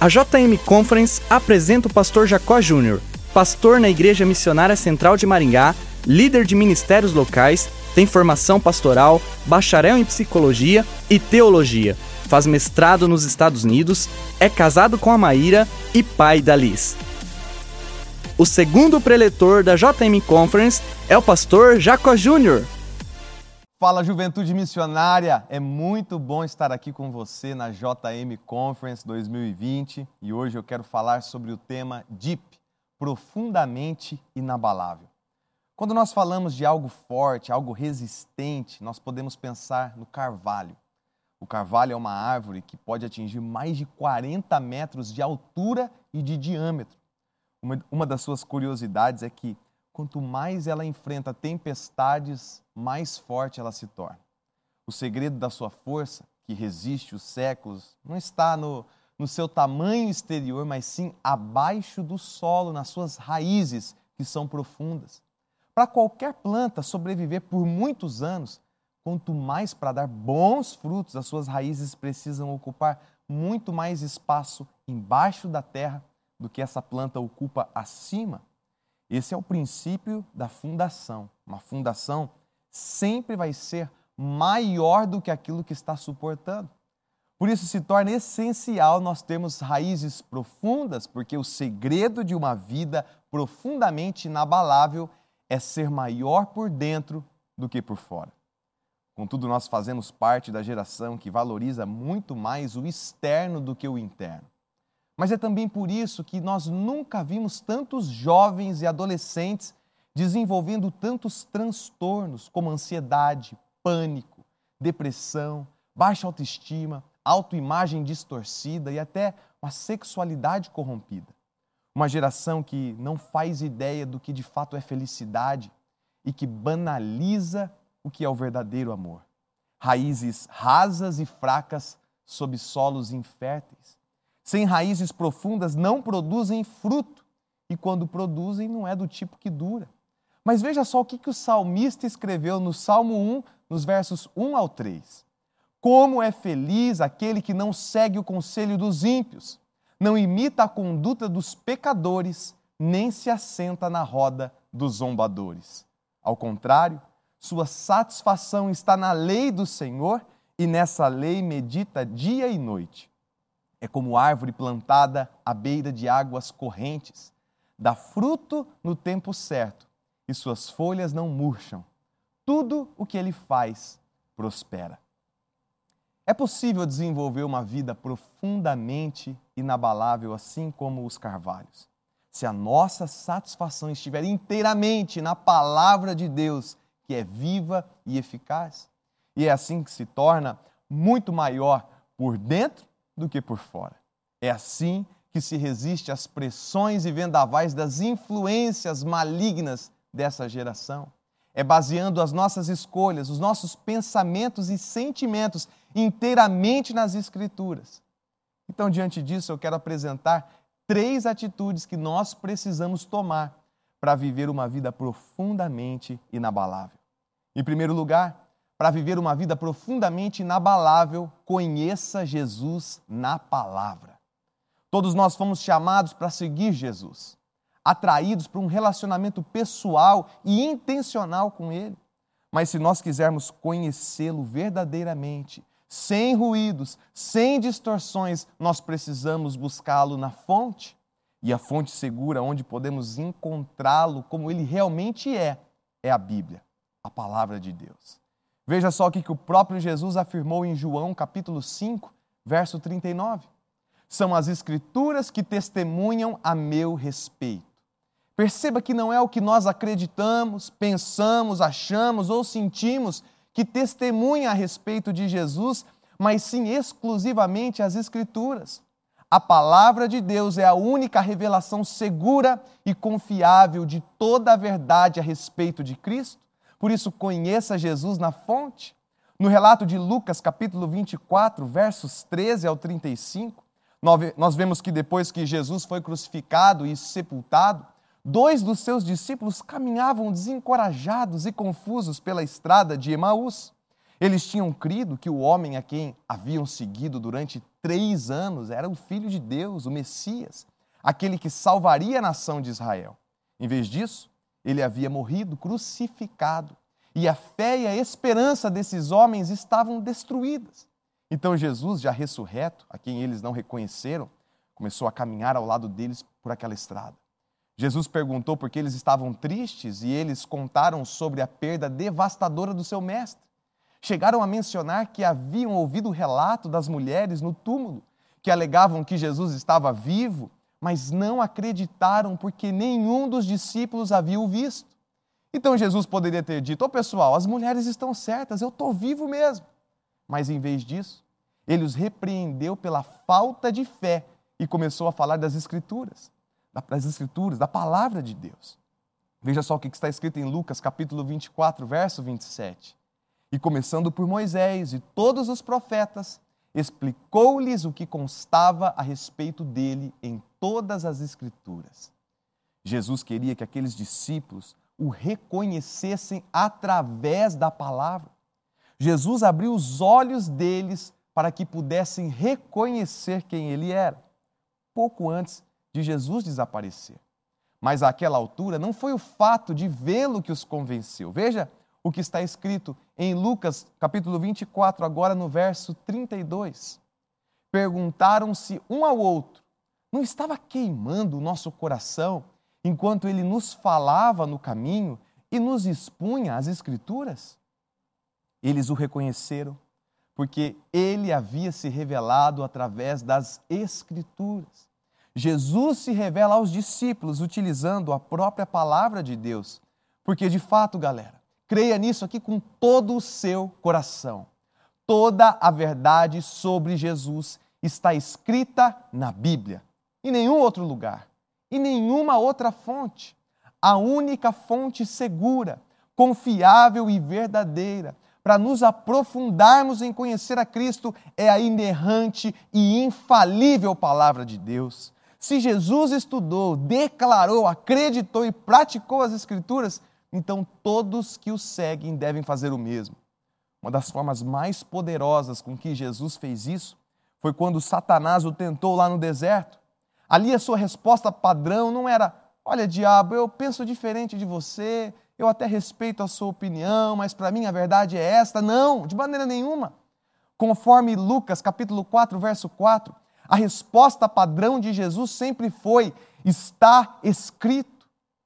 A JM Conference apresenta o pastor Jacó Júnior, pastor na Igreja Missionária Central de Maringá, líder de ministérios locais, tem formação pastoral, bacharel em psicologia e teologia, faz mestrado nos Estados Unidos, é casado com a Maíra e pai da Liz. O segundo preletor da JM Conference é o pastor Jacó Júnior. Fala Juventude Missionária, é muito bom estar aqui com você na JM Conference 2020 e hoje eu quero falar sobre o tema Deep, profundamente inabalável. Quando nós falamos de algo forte, algo resistente, nós podemos pensar no carvalho. O carvalho é uma árvore que pode atingir mais de 40 metros de altura e de diâmetro. Uma, uma das suas curiosidades é que quanto mais ela enfrenta tempestades, mais forte ela se torna. O segredo da sua força, que resiste os séculos, não está no, no seu tamanho exterior, mas sim abaixo do solo, nas suas raízes, que são profundas. Para qualquer planta sobreviver por muitos anos, quanto mais para dar bons frutos, as suas raízes precisam ocupar muito mais espaço embaixo da terra do que essa planta ocupa acima. Esse é o princípio da fundação. Uma fundação sempre vai ser maior do que aquilo que está suportando. Por isso se torna essencial nós termos raízes profundas, porque o segredo de uma vida profundamente inabalável é ser maior por dentro do que por fora. Contudo, nós fazemos parte da geração que valoriza muito mais o externo do que o interno. Mas é também por isso que nós nunca vimos tantos jovens e adolescentes desenvolvendo tantos transtornos como ansiedade, pânico, depressão, baixa autoestima, autoimagem distorcida e até uma sexualidade corrompida. Uma geração que não faz ideia do que de fato é felicidade e que banaliza o que é o verdadeiro amor. Raízes rasas e fracas sob solos inférteis sem raízes profundas, não produzem fruto. E quando produzem, não é do tipo que dura. Mas veja só o que, que o salmista escreveu no Salmo 1, nos versos 1 ao 3. Como é feliz aquele que não segue o conselho dos ímpios, não imita a conduta dos pecadores, nem se assenta na roda dos zombadores. Ao contrário, sua satisfação está na lei do Senhor e nessa lei medita dia e noite. É como árvore plantada à beira de águas correntes, dá fruto no tempo certo e suas folhas não murcham. Tudo o que ele faz prospera. É possível desenvolver uma vida profundamente inabalável, assim como os carvalhos, se a nossa satisfação estiver inteiramente na palavra de Deus, que é viva e eficaz. E é assim que se torna muito maior por dentro do que por fora. É assim que se resiste às pressões e vendavais das influências malignas dessa geração. É baseando as nossas escolhas, os nossos pensamentos e sentimentos inteiramente nas Escrituras. Então, diante disso, eu quero apresentar três atitudes que nós precisamos tomar para viver uma vida profundamente inabalável. Em primeiro lugar, para viver uma vida profundamente inabalável, conheça Jesus na palavra. Todos nós fomos chamados para seguir Jesus, atraídos para um relacionamento pessoal e intencional com Ele. Mas se nós quisermos conhecê-lo verdadeiramente, sem ruídos, sem distorções, nós precisamos buscá-lo na fonte. E a fonte segura onde podemos encontrá-lo como ele realmente é, é a Bíblia, a palavra de Deus. Veja só o que o próprio Jesus afirmou em João capítulo 5, verso 39. São as escrituras que testemunham a meu respeito. Perceba que não é o que nós acreditamos, pensamos, achamos ou sentimos que testemunha a respeito de Jesus, mas sim exclusivamente as Escrituras. A palavra de Deus é a única revelação segura e confiável de toda a verdade a respeito de Cristo. Por isso, conheça Jesus na fonte. No relato de Lucas, capítulo 24, versos 13 ao 35, nós vemos que depois que Jesus foi crucificado e sepultado, dois dos seus discípulos caminhavam desencorajados e confusos pela estrada de Emaús. Eles tinham crido que o homem a quem haviam seguido durante três anos, era o Filho de Deus, o Messias, aquele que salvaria a nação de Israel. Em vez disso, ele havia morrido crucificado e a fé e a esperança desses homens estavam destruídas. Então Jesus, já ressurreto, a quem eles não reconheceram, começou a caminhar ao lado deles por aquela estrada. Jesus perguntou por que eles estavam tristes e eles contaram sobre a perda devastadora do seu mestre. Chegaram a mencionar que haviam ouvido o relato das mulheres no túmulo, que alegavam que Jesus estava vivo, mas não acreditaram porque nenhum dos discípulos havia o visto. Então Jesus poderia ter dito: Ô oh, pessoal, as mulheres estão certas, eu estou vivo mesmo. Mas em vez disso, ele os repreendeu pela falta de fé e começou a falar das Escrituras, das Escrituras, da palavra de Deus. Veja só o que está escrito em Lucas capítulo 24, verso 27. E começando por Moisés e todos os profetas, explicou-lhes o que constava a respeito dele em todas as Escrituras. Jesus queria que aqueles discípulos o reconhecessem através da palavra. Jesus abriu os olhos deles para que pudessem reconhecer quem ele era, pouco antes de Jesus desaparecer. Mas àquela altura não foi o fato de vê-lo que os convenceu. Veja o que está escrito em Lucas, capítulo 24, agora no verso 32. Perguntaram-se um ao outro: não estava queimando o nosso coração enquanto ele nos falava no caminho e nos expunha as Escrituras? Eles o reconheceram, porque ele havia se revelado através das Escrituras. Jesus se revela aos discípulos utilizando a própria palavra de Deus. Porque, de fato, galera, Creia nisso aqui com todo o seu coração. Toda a verdade sobre Jesus está escrita na Bíblia, em nenhum outro lugar, em nenhuma outra fonte. A única fonte segura, confiável e verdadeira para nos aprofundarmos em conhecer a Cristo é a inerrante e infalível palavra de Deus. Se Jesus estudou, declarou, acreditou e praticou as Escrituras, então todos que o seguem devem fazer o mesmo. Uma das formas mais poderosas com que Jesus fez isso foi quando Satanás o tentou lá no deserto. Ali a sua resposta padrão não era: Olha, diabo, eu penso diferente de você, eu até respeito a sua opinião, mas para mim a verdade é esta. Não, de maneira nenhuma. Conforme Lucas capítulo 4, verso 4, a resposta padrão de Jesus sempre foi: Está escrito.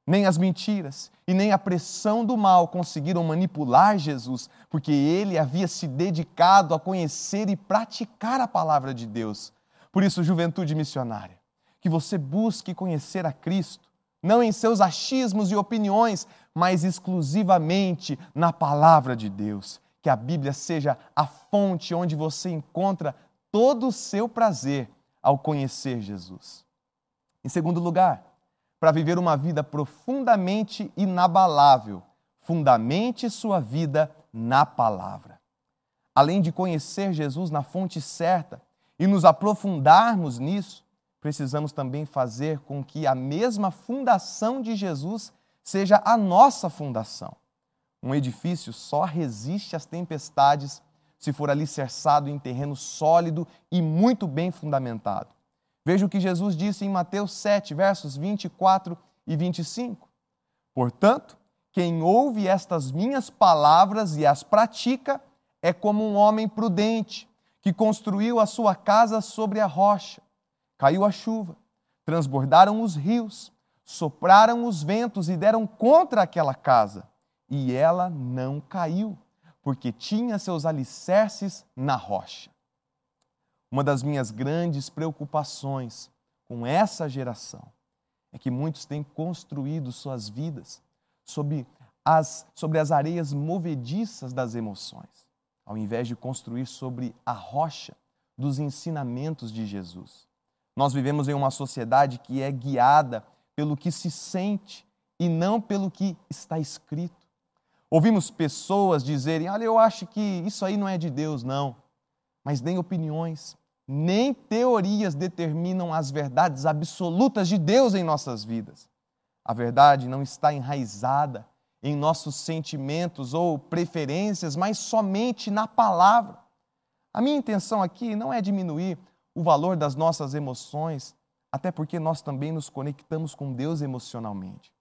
Nem as mentiras e nem a pressão do mal conseguiram manipular Jesus, porque ele havia se dedicado a conhecer e praticar a palavra de Deus. Por isso, juventude missionária, que você busque conhecer a Cristo, não em seus achismos e opiniões, mas exclusivamente na palavra de Deus. Que a Bíblia seja a fonte onde você encontra todo o seu prazer ao conhecer Jesus. Em segundo lugar, para viver uma vida profundamente inabalável. Fundamente sua vida na palavra. Além de conhecer Jesus na fonte certa e nos aprofundarmos nisso, precisamos também fazer com que a mesma fundação de Jesus seja a nossa fundação. Um edifício só resiste às tempestades se for alicerçado em terreno sólido e muito bem fundamentado. Veja o que Jesus disse em Mateus 7, versos 24 e 25. Portanto, quem ouve estas minhas palavras e as pratica é como um homem prudente que construiu a sua casa sobre a rocha. Caiu a chuva, transbordaram os rios, sopraram os ventos e deram contra aquela casa. E ela não caiu, porque tinha seus alicerces na rocha. Uma das minhas grandes preocupações com essa geração é que muitos têm construído suas vidas sobre as, sobre as areias movediças das emoções, ao invés de construir sobre a rocha dos ensinamentos de Jesus. Nós vivemos em uma sociedade que é guiada pelo que se sente e não pelo que está escrito. Ouvimos pessoas dizerem: Olha, eu acho que isso aí não é de Deus, não. Mas nem opiniões, nem teorias determinam as verdades absolutas de Deus em nossas vidas. A verdade não está enraizada em nossos sentimentos ou preferências, mas somente na palavra. A minha intenção aqui não é diminuir o valor das nossas emoções, até porque nós também nos conectamos com Deus emocionalmente.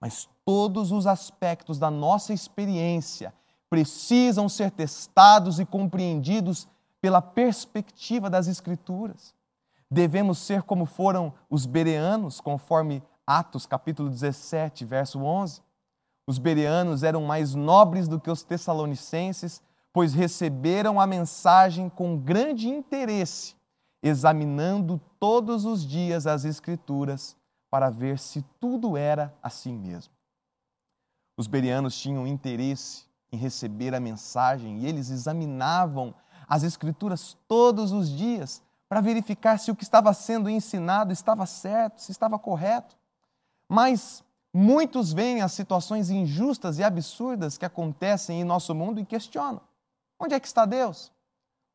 Mas todos os aspectos da nossa experiência precisam ser testados e compreendidos pela perspectiva das Escrituras. Devemos ser como foram os bereanos, conforme Atos capítulo 17, verso 11. Os bereanos eram mais nobres do que os tessalonicenses, pois receberam a mensagem com grande interesse examinando todos os dias as Escrituras para ver se tudo era assim mesmo. Os berianos tinham interesse em receber a mensagem e eles examinavam as Escrituras todos os dias para verificar se o que estava sendo ensinado estava certo, se estava correto. Mas muitos veem as situações injustas e absurdas que acontecem em nosso mundo e questionam: onde é que está Deus?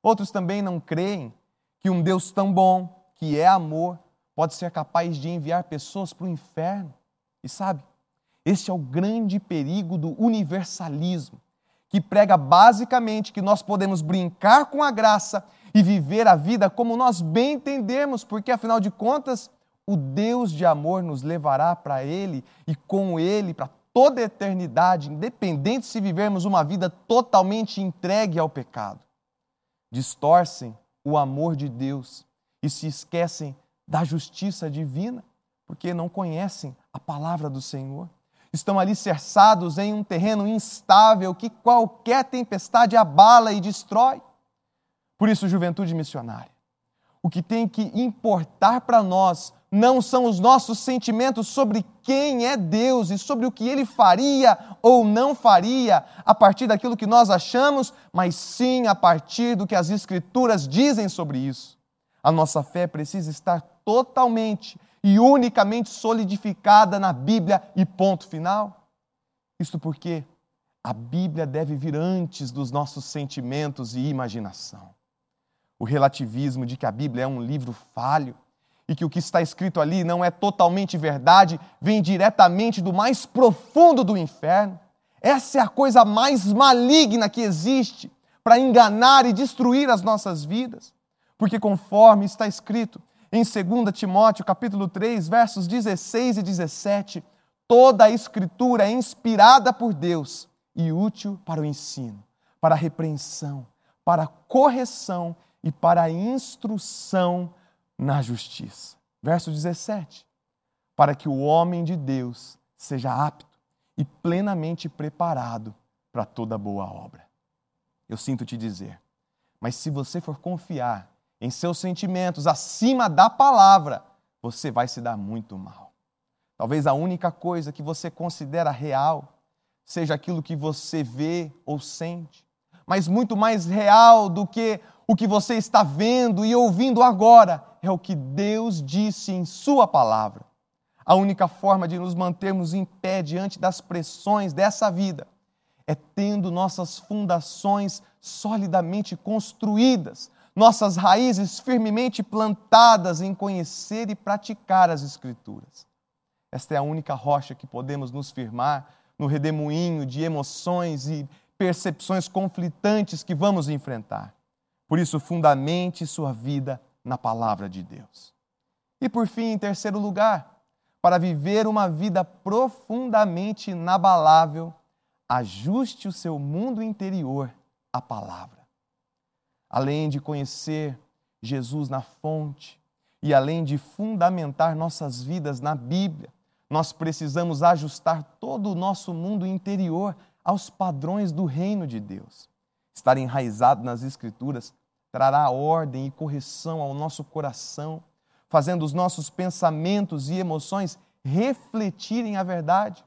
Outros também não creem que um Deus tão bom, que é amor, pode ser capaz de enviar pessoas para o inferno. E sabe, este é o grande perigo do universalismo, que prega basicamente que nós podemos brincar com a graça e viver a vida como nós bem entendemos, porque afinal de contas, o Deus de amor nos levará para Ele e com Ele para toda a eternidade, independente se vivermos uma vida totalmente entregue ao pecado. Distorcem o amor de Deus e se esquecem da justiça divina, porque não conhecem a palavra do Senhor. Estão alicerçados em um terreno instável que qualquer tempestade abala e destrói. Por isso, juventude missionária, o que tem que importar para nós não são os nossos sentimentos sobre quem é Deus e sobre o que ele faria ou não faria a partir daquilo que nós achamos, mas sim a partir do que as Escrituras dizem sobre isso. A nossa fé precisa estar totalmente e unicamente solidificada na Bíblia e ponto final. Isto porque a Bíblia deve vir antes dos nossos sentimentos e imaginação. O relativismo de que a Bíblia é um livro falho e que o que está escrito ali não é totalmente verdade, vem diretamente do mais profundo do inferno. Essa é a coisa mais maligna que existe para enganar e destruir as nossas vidas. Porque conforme está escrito em 2 Timóteo, capítulo 3, versos 16 e 17, toda a escritura é inspirada por Deus e útil para o ensino, para a repreensão, para a correção e para a instrução na justiça. Verso 17: Para que o homem de Deus seja apto e plenamente preparado para toda boa obra. Eu sinto te dizer, mas se você for confiar em seus sentimentos acima da palavra, você vai se dar muito mal. Talvez a única coisa que você considera real seja aquilo que você vê ou sente, mas muito mais real do que o que você está vendo e ouvindo agora é o que Deus disse em Sua palavra. A única forma de nos mantermos em pé diante das pressões dessa vida é tendo nossas fundações solidamente construídas, nossas raízes firmemente plantadas em conhecer e praticar as Escrituras. Esta é a única rocha que podemos nos firmar no redemoinho de emoções e percepções conflitantes que vamos enfrentar. Por isso, fundamente sua vida na palavra de Deus. E por fim, em terceiro lugar, para viver uma vida profundamente inabalável, ajuste o seu mundo interior à palavra. Além de conhecer Jesus na fonte e além de fundamentar nossas vidas na Bíblia, nós precisamos ajustar todo o nosso mundo interior aos padrões do reino de Deus. Estar enraizado nas Escrituras trará ordem e correção ao nosso coração, fazendo os nossos pensamentos e emoções refletirem a verdade.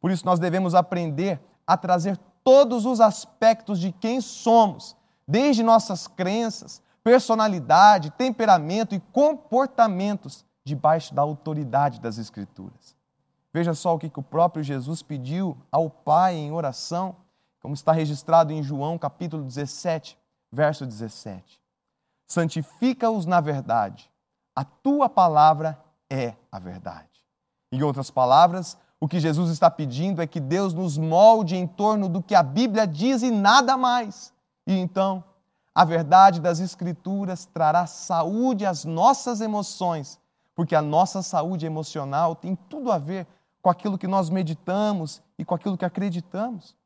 Por isso, nós devemos aprender a trazer todos os aspectos de quem somos, desde nossas crenças, personalidade, temperamento e comportamentos, debaixo da autoridade das Escrituras. Veja só o que o próprio Jesus pediu ao Pai em oração, como está registrado em João capítulo 17, verso 17. Santifica-os na verdade, a tua palavra é a verdade. Em outras palavras, o que Jesus está pedindo é que Deus nos molde em torno do que a Bíblia diz e nada mais. E então, A verdade das Escrituras trará saúde às nossas emoções, porque a nossa saúde emocional tem tudo a ver com aquilo que nós meditamos e com aquilo que acreditamos.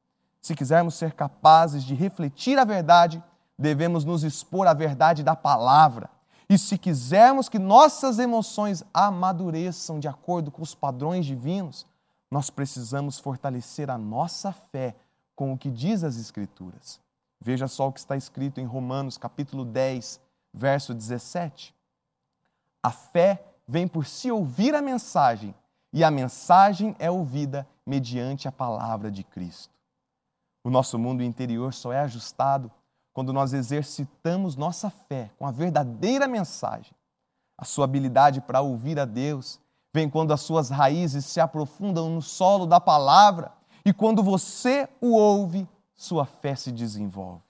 Se quisermos ser capazes de refletir a verdade, devemos nos expor à verdade da palavra. E se quisermos que nossas emoções amadureçam de acordo com os padrões divinos, nós precisamos fortalecer a nossa fé com o que diz as Escrituras. Veja só o que está escrito em Romanos, capítulo 10, verso 17. A fé vem por se ouvir a mensagem, e a mensagem é ouvida mediante a palavra de Cristo. O nosso mundo interior só é ajustado quando nós exercitamos nossa fé com a verdadeira mensagem. A sua habilidade para ouvir a Deus vem quando as suas raízes se aprofundam no solo da palavra e quando você o ouve, sua fé se desenvolve.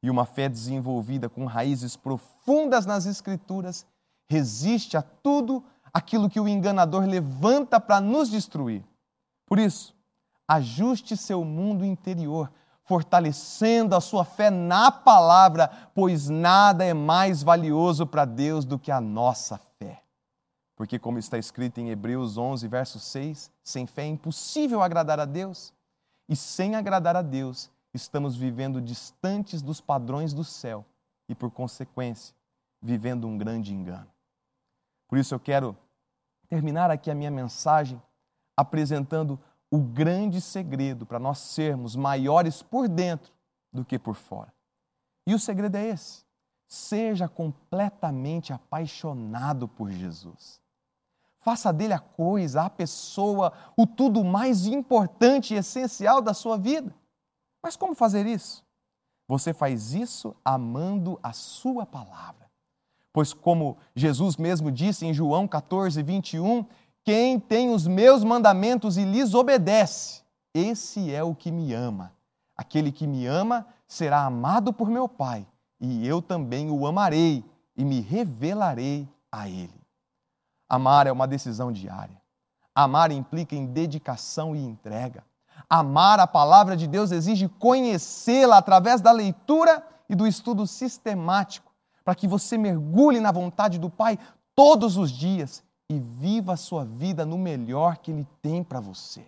E uma fé desenvolvida com raízes profundas nas Escrituras resiste a tudo aquilo que o enganador levanta para nos destruir. Por isso, ajuste seu mundo interior, fortalecendo a sua fé na palavra, pois nada é mais valioso para Deus do que a nossa fé. Porque, como está escrito em Hebreus 11, verso 6, sem fé é impossível agradar a Deus. E sem agradar a Deus, estamos vivendo distantes dos padrões do céu e, por consequência, vivendo um grande engano. Por isso, eu quero terminar aqui a minha mensagem apresentando o grande segredo para nós sermos maiores por dentro do que por fora. E o segredo é esse: seja completamente apaixonado por Jesus. Faça dele a coisa, a pessoa, o tudo mais importante e essencial da sua vida. Mas como fazer isso? Você faz isso amando a sua palavra. Pois, como Jesus mesmo disse em João 14, 21, quem tem os meus mandamentos e lhes obedece, esse é o que me ama. Aquele que me ama será amado por meu Pai, e eu também o amarei e me revelarei a ele. Amar é uma decisão diária. Amar implica em dedicação e entrega. Amar a palavra de Deus exige conhecê-la através da leitura e do estudo sistemático, para que você mergulhe na vontade do Pai todos os dias e viva a sua vida no melhor que Ele tem para você.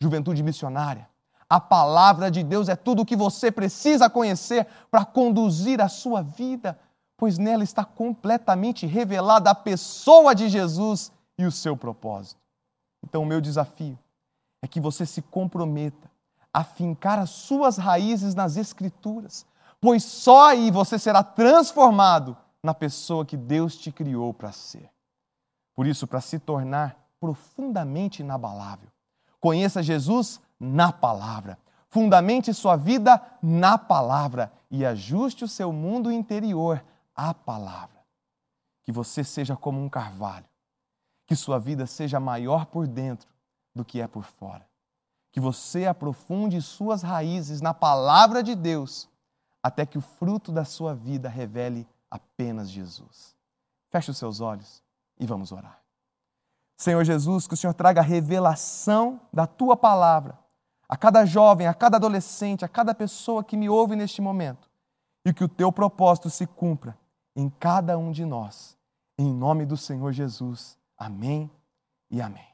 Juventude missionária, a palavra de Deus é tudo o que você precisa conhecer para conduzir a sua vida pois nela está completamente revelada a pessoa de Jesus e o seu propósito. Então, o meu desafio é que você se comprometa a fincar as suas raízes nas Escrituras, pois só aí você será transformado na pessoa que Deus te criou para ser. Por isso, para se tornar profundamente inabalável, conheça Jesus na palavra, fundamente sua vida na palavra e ajuste o seu mundo interior a palavra. Que você seja como um carvalho. Que sua vida seja maior por dentro do que é por fora. Que você aprofunde suas raízes na palavra de Deus, até que o fruto da sua vida revele apenas Jesus. Feche os seus olhos e vamos orar. Senhor Jesus, que o Senhor traga a revelação da tua palavra a cada jovem, a cada adolescente, a cada pessoa que me ouve neste momento, e que o teu propósito se cumpra em cada um de nós. Em nome do Senhor Jesus. Amém e amém.